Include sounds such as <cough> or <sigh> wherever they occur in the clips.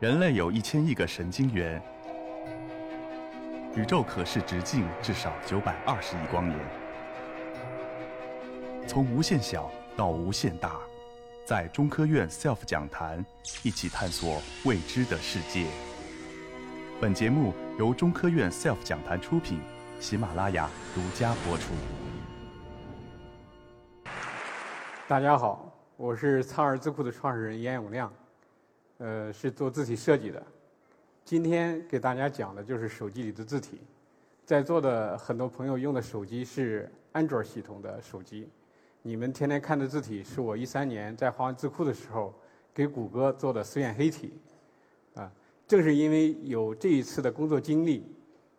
人类有一千亿个神经元，宇宙可视直径至少九百二十亿光年。从无限小到无限大，在中科院 SELF 讲坛一起探索未知的世界。本节目由中科院 SELF 讲坛出品，喜马拉雅独家播出。大家好，我是苍耳智库的创始人严永亮。呃，是做字体设计的。今天给大家讲的就是手机里的字体。在座的很多朋友用的手机是安卓系统的手机，你们天天看的字体是我一三年在华为字库的时候给谷歌做的实验黑体。啊，正是因为有这一次的工作经历，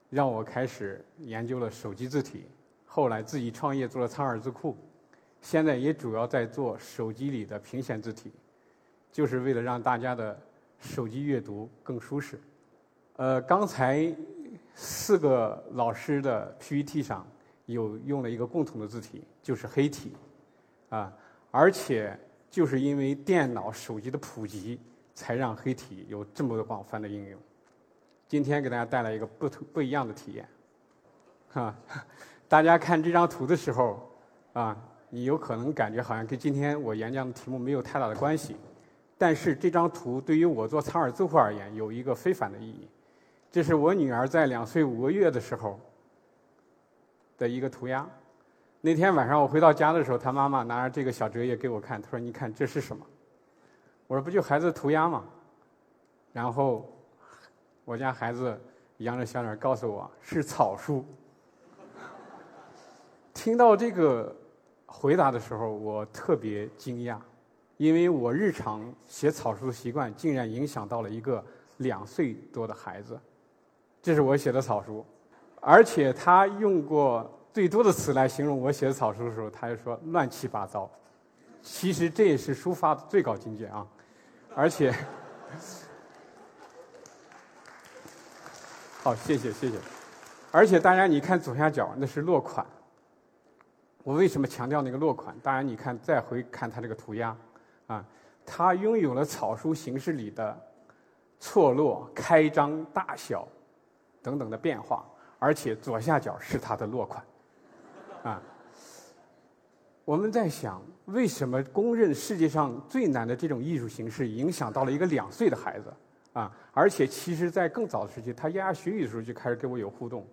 让我开始研究了手机字体。后来自己创业做了苍耳字库，现在也主要在做手机里的屏显字体。就是为了让大家的手机阅读更舒适。呃，刚才四个老师的 PPT 上有用了一个共同的字体，就是黑体，啊，而且就是因为电脑、手机的普及，才让黑体有这么广泛的应用。今天给大家带来一个不同不一样的体验，哈，<laughs> 大家看这张图的时候，啊，你有可能感觉好像跟今天我演讲的题目没有太大的关系。但是这张图对于我做苍耳字库而言有一个非凡的意义，这是我女儿在两岁五个月的时候的一个涂鸦。那天晚上我回到家的时候，她妈妈拿着这个小折页给我看，她说：“你看这是什么？”我说：“不就孩子涂鸦吗？”然后我家孩子扬着小脸告诉我是草书。听到这个回答的时候，我特别惊讶。因为我日常写草书的习惯，竟然影响到了一个两岁多的孩子。这是我写的草书，而且他用过最多的词来形容我写的草书的时候，他就说乱七八糟。其实这也是书法的最高境界啊！而且，好，谢谢谢谢。而且大家你看左下角那是落款，我为什么强调那个落款？当然你看再回看他这个涂鸦。啊，它拥有了草书形式里的错落、开张、大小等等的变化，而且左下角是它的落款。啊，我们在想，为什么公认世界上最难的这种艺术形式，影响到了一个两岁的孩子？啊，而且其实在更早的时期，他咿呀学语的时候就开始跟我有互动，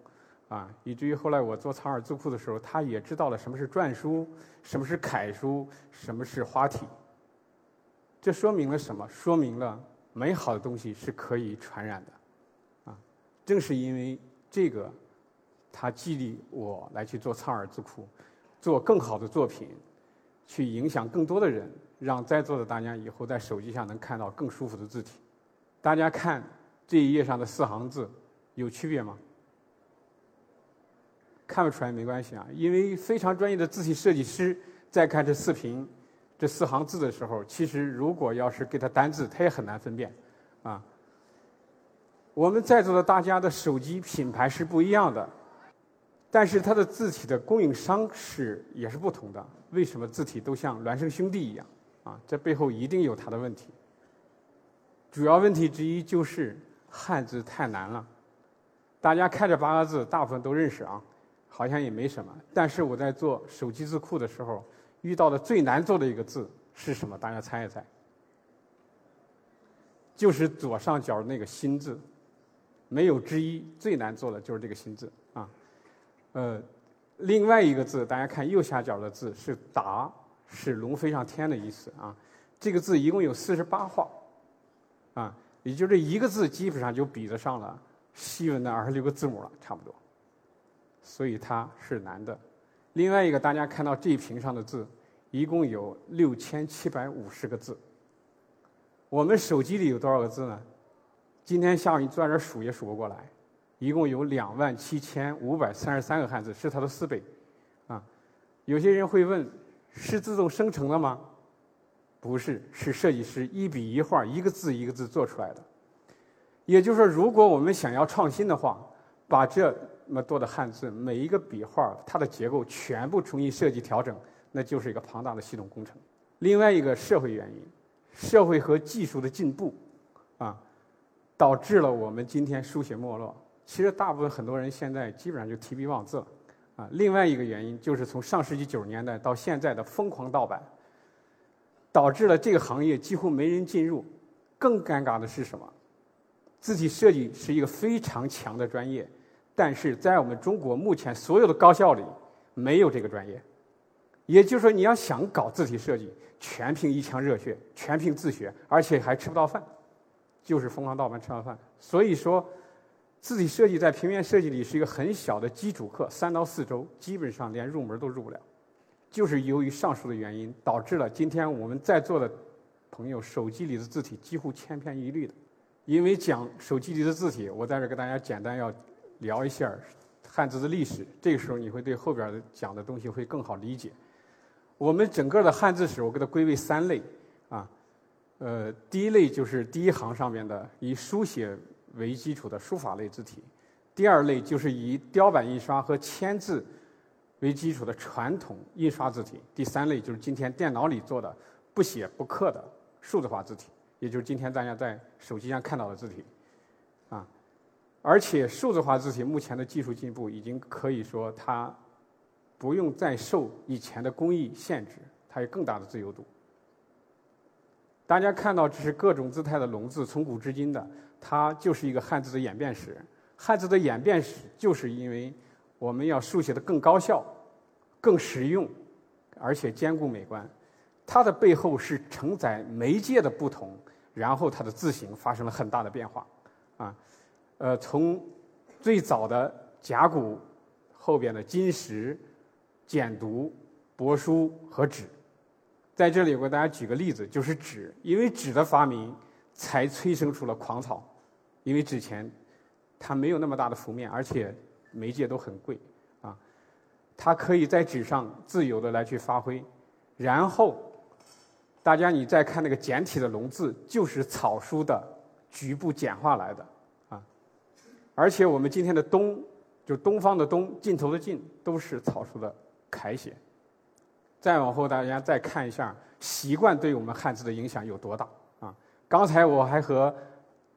啊，以至于后来我做苍耳字库的时候，他也知道了什么是篆书，什么是楷书，什么是花体。这说明了什么？说明了美好的东西是可以传染的，啊！正是因为这个，他激励我来去做苍耳字库，做更好的作品，去影响更多的人，让在座的大家以后在手机上能看到更舒服的字体。大家看这一页上的四行字，有区别吗？看不出来没关系啊，因为非常专业的字体设计师在看这视频。这四行字的时候，其实如果要是给它单字，它也很难分辨，啊。我们在座的大家的手机品牌是不一样的，但是它的字体的供应商是也是不同的。为什么字体都像孪生兄弟一样？啊，这背后一定有它的问题。主要问题之一就是汉字太难了。大家看这八个字，大部分都认识啊，好像也没什么。但是我在做手机字库的时候。遇到的最难做的一个字是什么？大家猜一猜。就是左上角那个“心”字，没有之一。最难做的就是这个“心”字啊。呃，另外一个字，大家看右下角的字是“达”，是龙飞上天的意思啊。这个字一共有四十八画，啊，也就这一个字基本上就比得上了西文的二十六个字母了，差不多。所以它是难的。另外一个，大家看到这一屏上的字。一共有六千七百五十个字。我们手机里有多少个字呢？今天下午你坐在这数也数不过来。一共有两万七千五百三十三个汉字，是它的四倍。啊，有些人会问：是自动生成的吗？不是，是设计师一笔一画、一个字一个字做出来的。也就是说，如果我们想要创新的话，把这那么多的汉字每一个笔画它的结构全部重新设计调整。那就是一个庞大的系统工程。另外一个社会原因，社会和技术的进步，啊，导致了我们今天书写没落。其实大部分很多人现在基本上就提笔忘字了。啊，另外一个原因就是从上世纪九十年代到现在的疯狂盗版，导致了这个行业几乎没人进入。更尴尬的是什么？字体设计是一个非常强的专业，但是在我们中国目前所有的高校里没有这个专业。也就是说，你要想搞字体设计，全凭一腔热血，全凭自学，而且还吃不到饭，就是疯狂盗版吃不到饭。所以说。字体设计在平面设计里是一个很小的基础课，三到四周，基本上连入门都入不了。就是由于上述的原因，导致了今天我们在座的朋友手机里的字体几乎千篇一律的。因为讲手机里的字体，我在这给大家简单要聊一下汉字的历史。这个时候你会对后边讲的东西会更好理解。我们整个的汉字史，我给它归为三类啊。呃，第一类就是第一行上面的以书写。为基础的书法类字体，第二类就是以雕版印刷和签字为基础的传统印刷字体，第三类就是今天电脑里做的不写不刻的数字化字体，也就是今天大家在手机上看到的字体，啊，而且数字化字体目前的技术进步已经可以说它不用再受以前的工艺限制，它有更大的自由度。大家看到这是各种姿态的龙字，从古至今的。它就是一个汉字的演变史。汉字的演变史，就是因为我们要书写的更高效、更实用，而且兼顾美观。它的背后是承载媒介的不同，然后它的字形发生了很大的变化。啊，呃，从最早的甲骨，后边的金石、简牍、帛书和纸。在这里，我给大家举个例子，就是纸，因为纸的发明，才催生出了狂草。因为之前它没有那么大的幅面，而且媒介都很贵啊，它可以在纸上自由的来去发挥。然后大家你再看那个简体的龙字，就是草书的局部简化来的。而且我们今天的东，就东方的东，尽头的尽，都是草书的楷写。再往后，大家再看一下习惯对我们汉字的影响有多大啊？刚才我还和。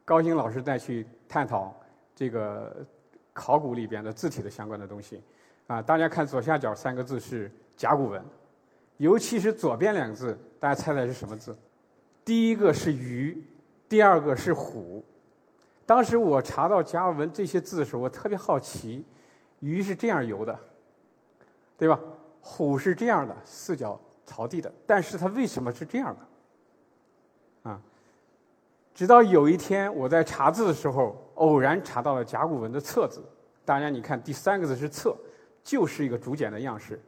高鑫老师再去探讨这个考古里边的字体的相关的东西，啊，大家看左下角三个字是甲骨文，尤其是左边两个字，大家猜猜是什么字？第一个是鱼，第二个是虎。当时我查到甲骨文这些字的时候，我特别好奇，鱼是这样游的，对吧？虎是这样的，四脚朝地的，但是它为什么是这样的？啊直到有一天，我在查字的时候，偶然查到了甲骨文的“侧”字。大家你看，第三个字是“侧”，就是一个竹简的样式，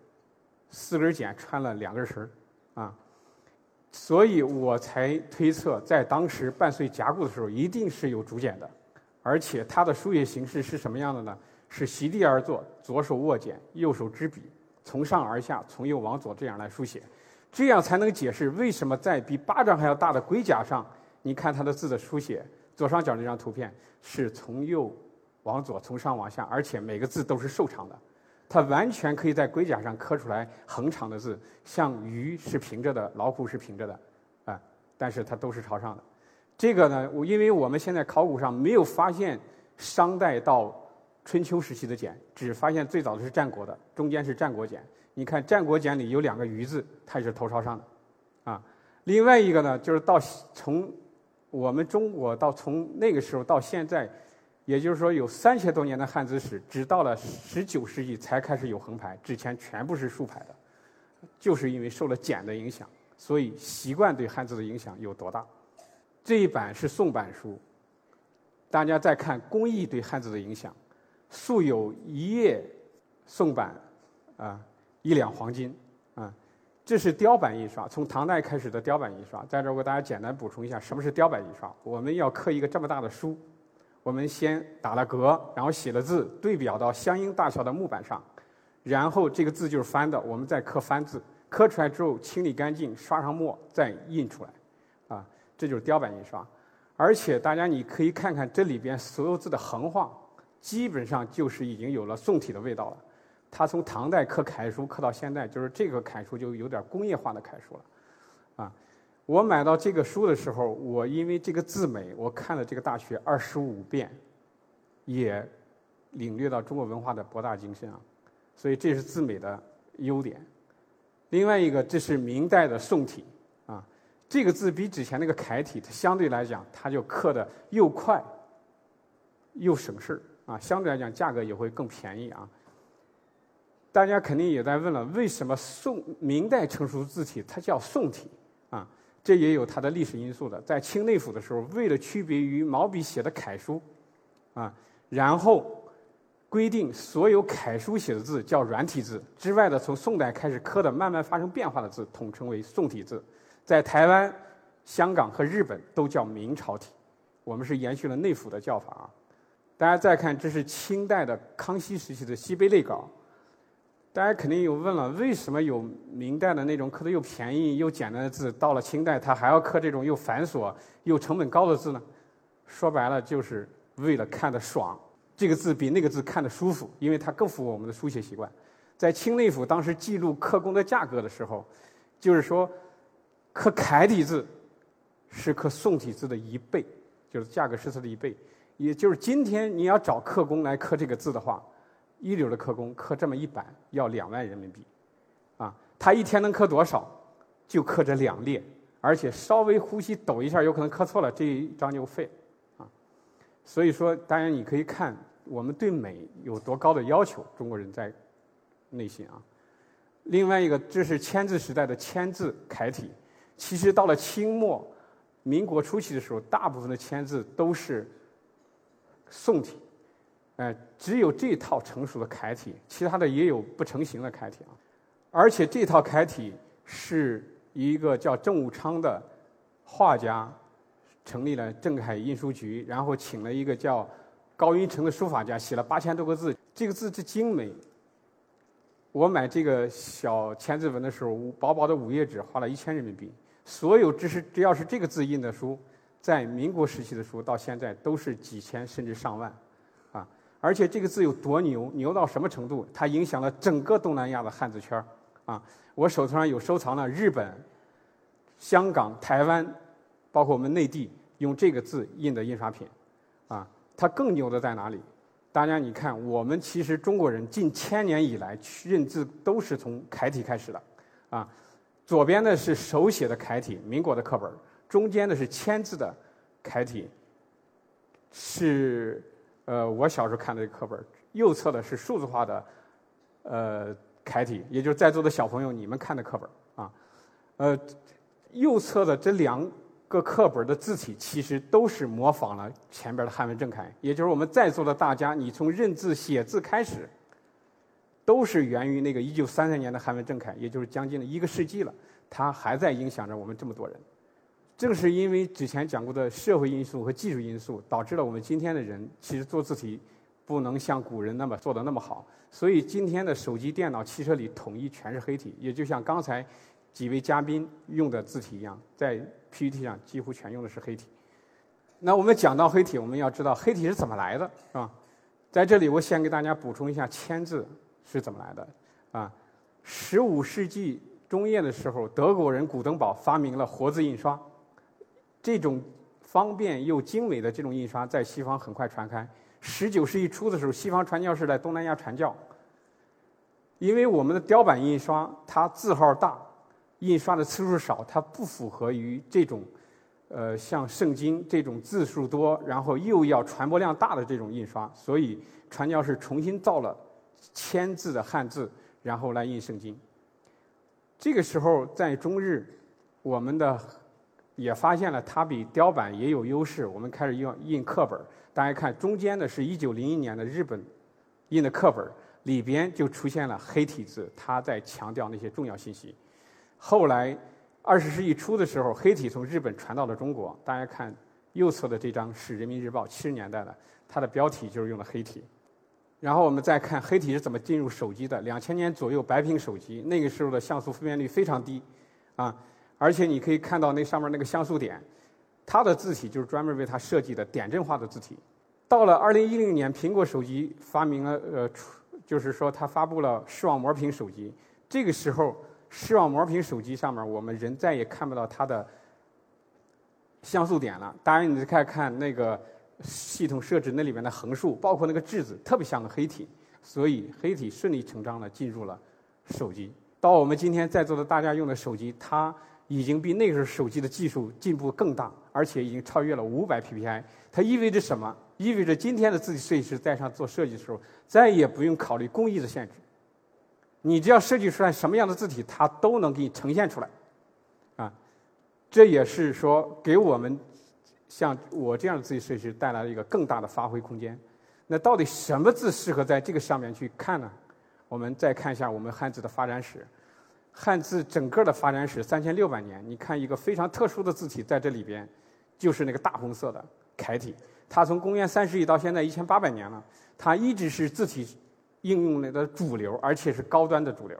四根儿简穿了两根儿绳儿，啊，所以我才推测，在当时伴随甲骨的时候，一定是有竹简的，而且它的书写形式是什么样的呢？是席地而坐，左手握简，右手执笔，从上而下，从右往左这样来书写，这样才能解释为什么在比巴掌还要大的龟甲上。你看它的字的书写，左上角那张图片是从右往左，从上往下，而且每个字都是瘦长的，它完全可以在龟甲上刻出来横长的字，像鱼是平着的，老虎是平着的，啊，但是它都是朝上的。这个呢，我因为我们现在考古上没有发现商代到春秋时期的简，只发现最早的是战国的，中间是战国简。你看战国简里有两个鱼字，它也是头朝上的，啊，另外一个呢，就是到从我们中国到从那个时候到现在，也就是说有三千多年的汉字史，直到了十九世纪才开始有横排，之前全部是竖排的，就是因为受了简的影响，所以习惯对汉字的影响有多大？这一版是宋版书，大家再看工艺对汉字的影响，素有一页宋版，啊，一两黄金啊。这是雕版印刷，从唐代开始的雕版印刷。在这儿我给大家简单补充一下，什么是雕版印刷？我们要刻一个这么大的书，我们先打了格，然后写了字，对表到相应大小的木板上，然后这个字就是翻的，我们再刻翻字，刻出来之后清理干净，刷上墨，再印出来，啊，这就是雕版印刷。而且大家你可以看看这里边所有字的横画，基本上就是已经有了宋体的味道了。它从唐代刻楷书刻到现在，就是这个楷书就有点工业化的楷书了，啊，我买到这个书的时候，我因为这个字美，我看了这个大学二十五遍，也领略到中国文化的博大精深啊。所以这是字美的优点。另外一个，这是明代的宋体啊，这个字比之前那个楷体，它相对来讲，它就刻的又快又省事儿啊，相对来讲价格也会更便宜啊。大家肯定也在问了，为什么宋明代成熟字体它叫宋体啊？这也有它的历史因素的。在清内府的时候，为了区别于毛笔写的楷书啊，然后。规定所有楷书写的字叫软体字，之外的从宋代开始刻的慢慢发生变化的字统称为宋体字，在台湾、香港和日本都叫明朝体。我们是延续了内府的叫法啊。大家再看，这是清代的康熙时期的西碑类稿。大家肯定有问了，为什么有明代的那种刻的又便宜又简单的字，到了清代它还要刻这种又繁琐又成本高的字呢？说白了，就是为了看得爽。这个字比那个字看得舒服，因为它更符合我们的书写习惯。在清内府当时记录刻工的价格的时候，就是说，刻楷体字是刻宋体字的一倍，就是价格是它的一倍。也就是今天你要找刻工来刻这个字的话，一流的刻工刻这么一版要两万人民币，啊，他一天能刻多少？就刻这两列，而且稍微呼吸抖一下，有可能刻错了，这一张就废。啊所以说，当然你可以看我们对美有多高的要求，中国人在内心啊。另外一个，这是签字时代的签字楷体。其实到了清末、民国初期的时候，大部分的签字都是宋体，哎，只有这套成熟的楷体，其他的也有不成形的楷体啊。而且这套楷体是一个叫郑武昌的画家。成立了镇海印书局，然后请了一个叫高云成的书法家，写了八千多个字。这个字之精美，我买这个小千字文的时候，薄薄的五页纸花了一千人民币。所有只是只要是这个字印的书，在民国时期的书到现在都是几千甚至上万，而且这个字有多牛，牛到什么程度？它影响了整个东南亚的汉字圈儿，啊！我手头上有收藏了日本、香港、台湾。包括我们内地用这个字印的印刷品，啊，它更牛的在哪里？大家你看，我们其实中国人近千年以来认字都是从楷体开始的，啊，左边的是手写的楷体，民国的课本中间的是签字的楷体，是呃我小时候看的课本右侧的是数字化的呃楷体，也就是在座的小朋友你们看的课本啊，呃，右侧的这两。个课本的字体其实都是模仿了前边的汉文正楷，也就是我们在座的大家，你从认字写字开始，都是源于那个一九三三年的汉文正楷，也就是将近了一个世纪了，它还在影响着我们这么多人。正是因为之前讲过的社会因素和技术因素，导致了我们今天的人其实做字体不能像古人那么做的那么好，所以今天的手机、电脑、汽车里统一全是黑体，也就像刚才。几位嘉宾用的字体一样，在 PPT 上几乎全用的是黑体。那我们讲到黑体，我们要知道黑体是怎么来的，是吧？在这里，我先给大家补充一下签字是怎么来的。啊，十五世纪中叶的时候，德国人古登堡发明了活字印刷，这种方便又精美的这种印刷在西方很快传开。十九世纪初的时候，西方传教士在东南亚传教，因为我们的雕版印刷它字号大。印刷的次数少，它不符合于这种，呃，像圣经这种字数多，然后又要传播量大的这种印刷，所以传教士重新造了签字的汉字，然后来印圣经。这个时候在中日，我们的也发现了它比雕版也有优势，我们开始用印课本。大家看中间的是一九零一年的日本印的课本，里边就出现了黑体字，它在强调那些重要信息。后来，二十世纪初的时候，黑体从日本传到了中国。大家看右侧的这张是《人民日报》七十年代的，它的标题就是用的黑体。然后我们再看黑体是怎么进入手机的。两千年左右，白屏手机那个时候的像素分辨率非常低，啊，而且你可以看到那上面那个像素点，它的字体就是专门为它设计的点阵化的字体。到了二零一零年，苹果手机发明了，呃，就是说它发布了视网膜屏手机。这个时候。视网膜屏手机上面，我们人再也看不到它的像素点了。当然，你再看看那个系统设置那里面的横竖，包括那个质子，特别像个黑体，所以黑体顺理成章的进入了手机。到我们今天在座的大家用的手机，它已经比那个时候手机的技术进步更大，而且已经超越了五百 PPI。它意味着什么？意味着今天的字体设计师在上做设计的时候，再也不用考虑工艺的限制。你只要设计出来什么样的字体，它都能给你呈现出来，啊，这也是说给我们像我这样的字体设计师带来了一个更大的发挥空间。那到底什么字适合在这个上面去看呢？我们再看一下我们汉字的发展史，汉字整个的发展史三千六百年，你看一个非常特殊的字体在这里边，就是那个大红色的楷体，它从公元三世纪到现在一千八百年了，它一直是字体。应用的主流，而且是高端的主流，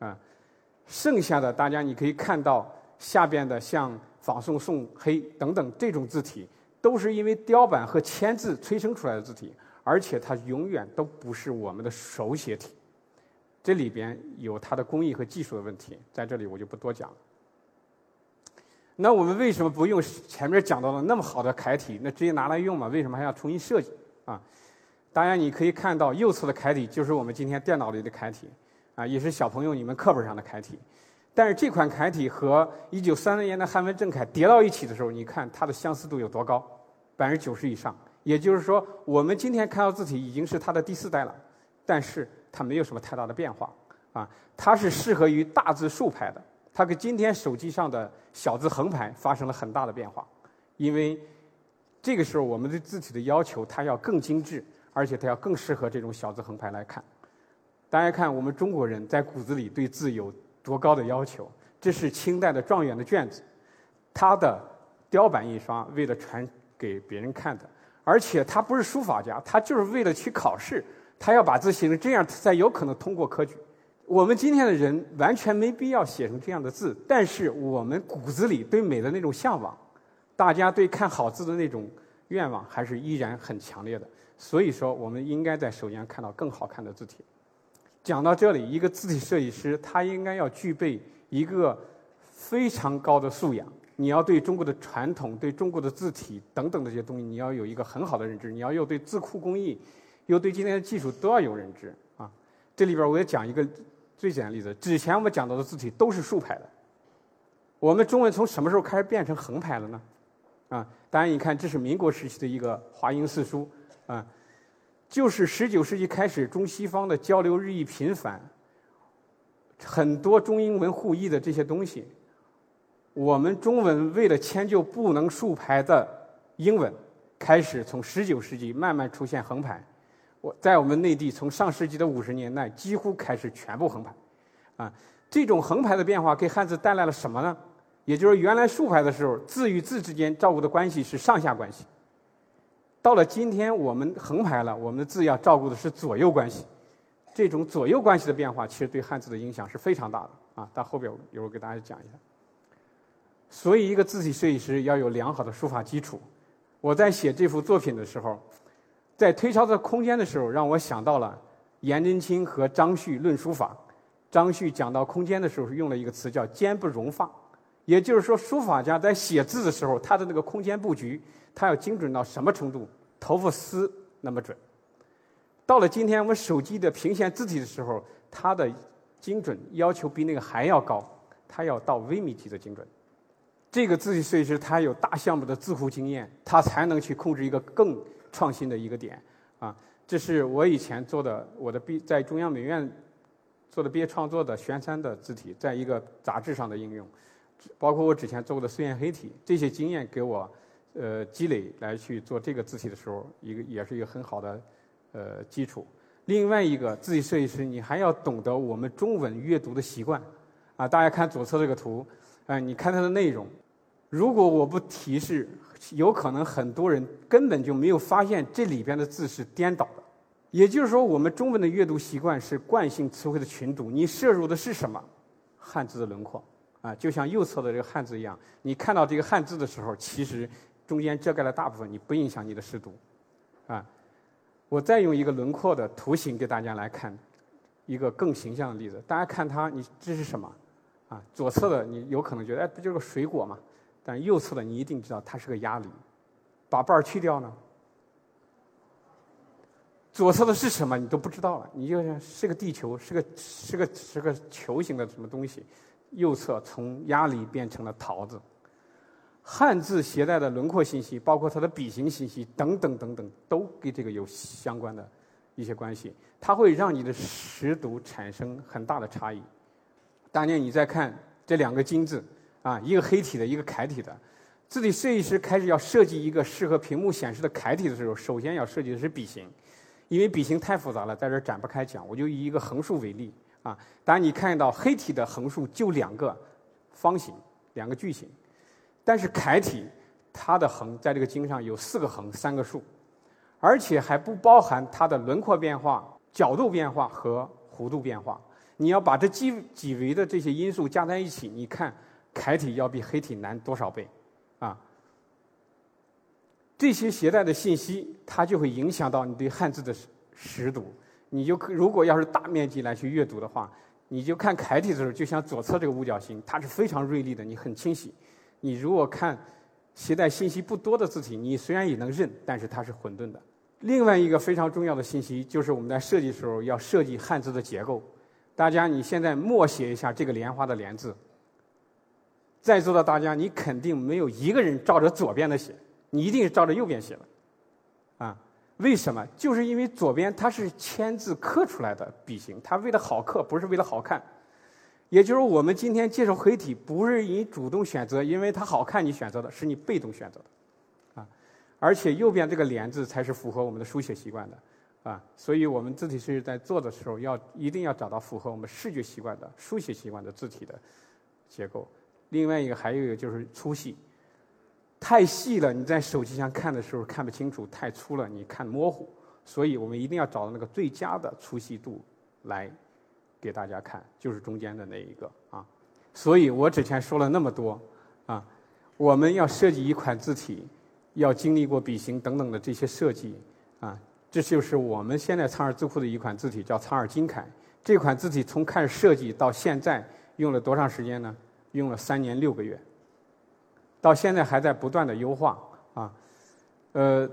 啊，剩下的大家你可以看到下边的像仿宋、宋黑等等这种字体，都是因为雕版和签字催生出来的字体，而且它永远都不是我们的手写体，这里边有它的工艺和技术的问题，在这里我就不多讲了。那我们为什么不用前面讲到的那么好的楷体？那直接拿来用嘛？为什么还要重新设计啊？当然，你可以看到右侧的楷体就是我们今天电脑里的楷体，啊，也是小朋友你们课本上的楷体。但是这款楷体和1930年的汉文正楷叠到一起的时候，你看它的相似度有多高？百分之九十以上。也就是说，我们今天看到字体已经是它的第四代了，但是它没有什么太大的变化，啊，它是适合于大字竖排的。它跟今天手机上的小字横排发生了很大的变化，因为这个时候我们对字体的要求它要更精致。而且它要更适合这种小字横排来看。大家看，我们中国人在骨子里对字有多高的要求？这是清代的状元的卷子，它的雕版印刷为了传给别人看的。而且他不是书法家，他就是为了去考试，他要把字写成这样，才有可能通过科举。我们今天的人完全没必要写成这样的字，但是我们骨子里对美的那种向往，大家对看好字的那种愿望，还是依然很强烈的。所以说，我们应该在手机上看到更好看的字体。讲到这里，一个字体设计师他应该要具备一个非常高的素养。你要对中国的传统、对中国的字体等等这些东西，你要有一个很好的认知。你要又对字库工艺，又对今天的技术都要有认知啊。这里边我也讲一个最简单的例子：之前我们讲到的字体都是竖排的，我们中文从什么时候开始变成横排了呢？啊，当然你看，这是民国时期的一个华英四书。啊，就是十九世纪开始，中西方的交流日益频繁，很多中英文互译的这些东西，我们中文为了迁就不能竖排的英文，开始从十九世纪慢慢出现横排。我在我们内地，从上世纪的五十年代几乎开始全部横排。啊，这种横排的变化给汉字带来了什么呢？也就是原来竖排的时候，字与字之间照顾的关系是上下关系。到了今天，我们横排了，我们的字要照顾的是左右关系。这种左右关系的变化，其实对汉字的影响是非常大的啊。到后边一会儿给大家讲一下。所以，一个字体设计师要有良好的书法基础。我在写这幅作品的时候，在推敲这空间的时候，让我想到了颜真卿和张旭论书法。张旭讲到空间的时候，用了一个词叫“坚不容放”，也就是说，书法家在写字的时候，他的那个空间布局。他要精准到什么程度？头发丝那么准。到了今天，我们手机的屏显字体的时候，它的精准要求比那个还要高，它要到微米级的精准。这个字体设计师他有大项目的字库经验，他才能去控制一个更创新的一个点。啊，这是我以前做的，我的毕在中央美院做的毕业创作的玄山的字体，在一个杂志上的应用，包括我之前做过的碎线黑体，这些经验给我。呃，积累来去做这个字体的时候，一个也是一个很好的呃基础。另外一个字体设计师，你还要懂得我们中文阅读的习惯啊。大家看左侧这个图，啊，你看它的内容。如果我不提示，有可能很多人根本就没有发现这里边的字是颠倒的。也就是说，我们中文的阅读习惯是惯性词汇的群读，你摄入的是什么？汉字的轮廓啊，就像右侧的这个汉字一样，你看到这个汉字的时候，其实。中间遮盖了大部分，你不影响你的视读，啊，我再用一个轮廓的图形给大家来看一个更形象的例子。大家看它，你这是什么？啊，左侧的你有可能觉得，哎，不就是个水果吗？但右侧的你一定知道它是个鸭梨，把瓣儿去掉呢，左侧的是什么你都不知道了，你就像是个地球，是个是个是个球形的什么东西，右侧从鸭梨变成了桃子。汉字携带的轮廓信息，包括它的笔形信息等等等等，都跟这个有相关的一些关系。它会让你的识读产生很大的差异。当年你再看这两个金字，啊，一个黑体的，一个楷体的，字体设计师开始要设计一个适合屏幕显示的楷体的时候，首先要设计的是笔形，因为笔形太复杂了，在这儿展不开讲。我就以一个横竖为例，啊，当然你看到黑体的横竖就两个方形，两个矩形。但是楷体，它的横在这个经上有四个横三个竖，而且还不包含它的轮廓变化、角度变化和弧度变化。你要把这几几维的这些因素加在一起，你看楷体要比黑体难多少倍？啊，这些携带的信息，它就会影响到你对汉字的识读。你就如果要是大面积来去阅读的话，你就看楷体的时候，就像左侧这个五角星，它是非常锐利的，你很清晰。你如果看携带信息不多的字体，你虽然也能认，但是它是混沌的。另外一个非常重要的信息就是我们在设计的时候要设计汉字的结构。大家你现在默写一下这个莲花的莲字，在座的大家你肯定没有一个人照着左边的写，你一定是照着右边写的，啊？为什么？就是因为左边它是签字刻出来的笔形，它为了好刻，不是为了好看。也就是我们今天介绍黑体，不是你主动选择，因为它好看你选择的，是你被动选择的，啊，而且右边这个“连”字才是符合我们的书写习惯的，啊，所以我们字体设计在做的时候，要一定要找到符合我们视觉习惯的书写习惯的字体的结构。另外一个还有一个就是粗细，太细了你在手机上看的时候看不清楚，太粗了你看模糊，所以我们一定要找到那个最佳的粗细度来。给大家看，就是中间的那一个啊，所以我之前说了那么多啊，我们要设计一款字体，要经历过笔形等等的这些设计啊，这就是我们现在苍耳字库的一款字体，叫苍耳金楷。这款字体从开始设计到现在用了多长时间呢？用了三年六个月，到现在还在不断的优化啊。呃，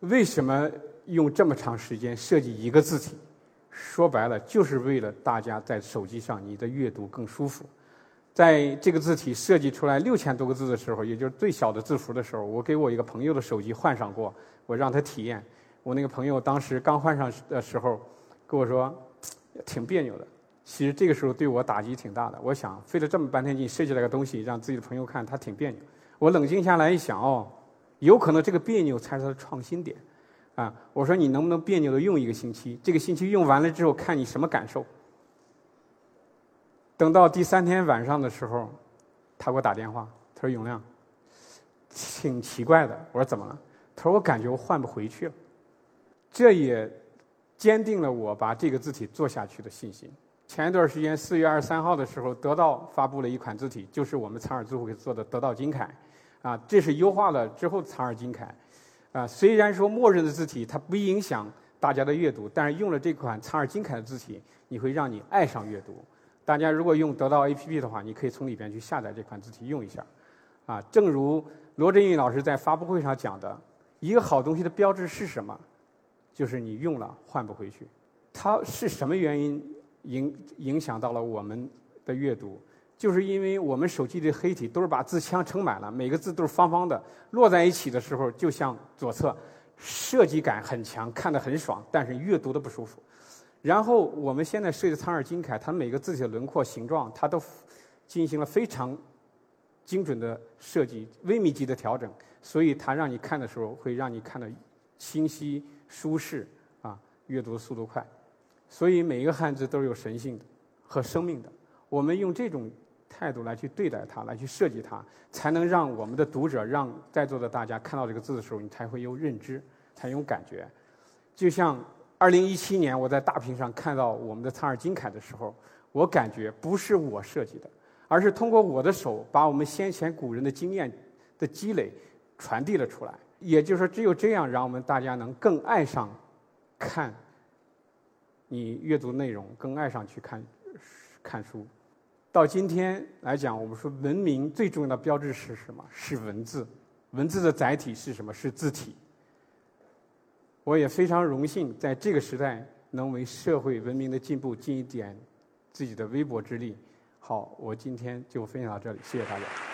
为什么用这么长时间设计一个字体？说白了，就是为了大家在手机上你的阅读更舒服。在这个字体设计出来六千多个字的时候，也就是最小的字符的时候，我给我一个朋友的手机换上过，我让他体验。我那个朋友当时刚换上的时候，跟我说 <tsk> 挺别扭的。其实这个时候对我打击挺大的。我想费了这么半天劲设计了个东西，让自己的朋友看，他挺别扭。我冷静下来一想，哦，有可能这个别扭才是他的创新点。啊，我说你能不能别扭的用一个星期？这个星期用完了之后，看你什么感受。等到第三天晚上的时候，他给我打电话，他说：“永亮，挺奇怪的。”我说：“怎么了？”他说：“我感觉我换不回去了。”这也坚定了我把这个字体做下去的信心。前一段时间，四月二十三号的时候，得到发布了一款字体，就是我们苍耳字库给做的得到金楷。啊，这是优化了之后的苍耳金楷。啊，虽然说默认的字体它不影响大家的阅读，但是用了这款苍耳金楷的字体，你会让你爱上阅读。大家如果用得到 APP 的话，你可以从里边去下载这款字体用一下。啊，正如罗振宇老师在发布会上讲的，一个好东西的标志是什么？就是你用了换不回去。它是什么原因影影响到了我们的阅读？就是因为我们手机的黑体都是把字腔撑满了，每个字都是方方的，摞在一起的时候就像左侧，设计感很强，看得很爽，但是阅读的不舒服。然后我们现在设计的苍耳金楷，它每个字体的轮廓形状，它都进行了非常精准的设计，微米级的调整，所以它让你看的时候会让你看得清晰、舒适啊，阅读速度快。所以每一个汉字都是有神性的和生命的。我们用这种。态度来去对待它，来去设计它，才能让我们的读者，让在座的大家看到这个字的时候，你才会有认知，才有感觉。就像二零一七年我在大屏上看到我们的苍耳金楷的时候，我感觉不是我设计的，而是通过我的手把我们先前古人的经验的积累传递了出来。也就是说，只有这样，让我们大家能更爱上看你阅读内容，更爱上去看看书。到今天来讲，我们说文明最重要的标志是什么？是文字。文字的载体是什么？是字体。我也非常荣幸在这个时代能为社会文明的进步尽一点自己的微薄之力。好，我今天就分享到这里，谢谢大家。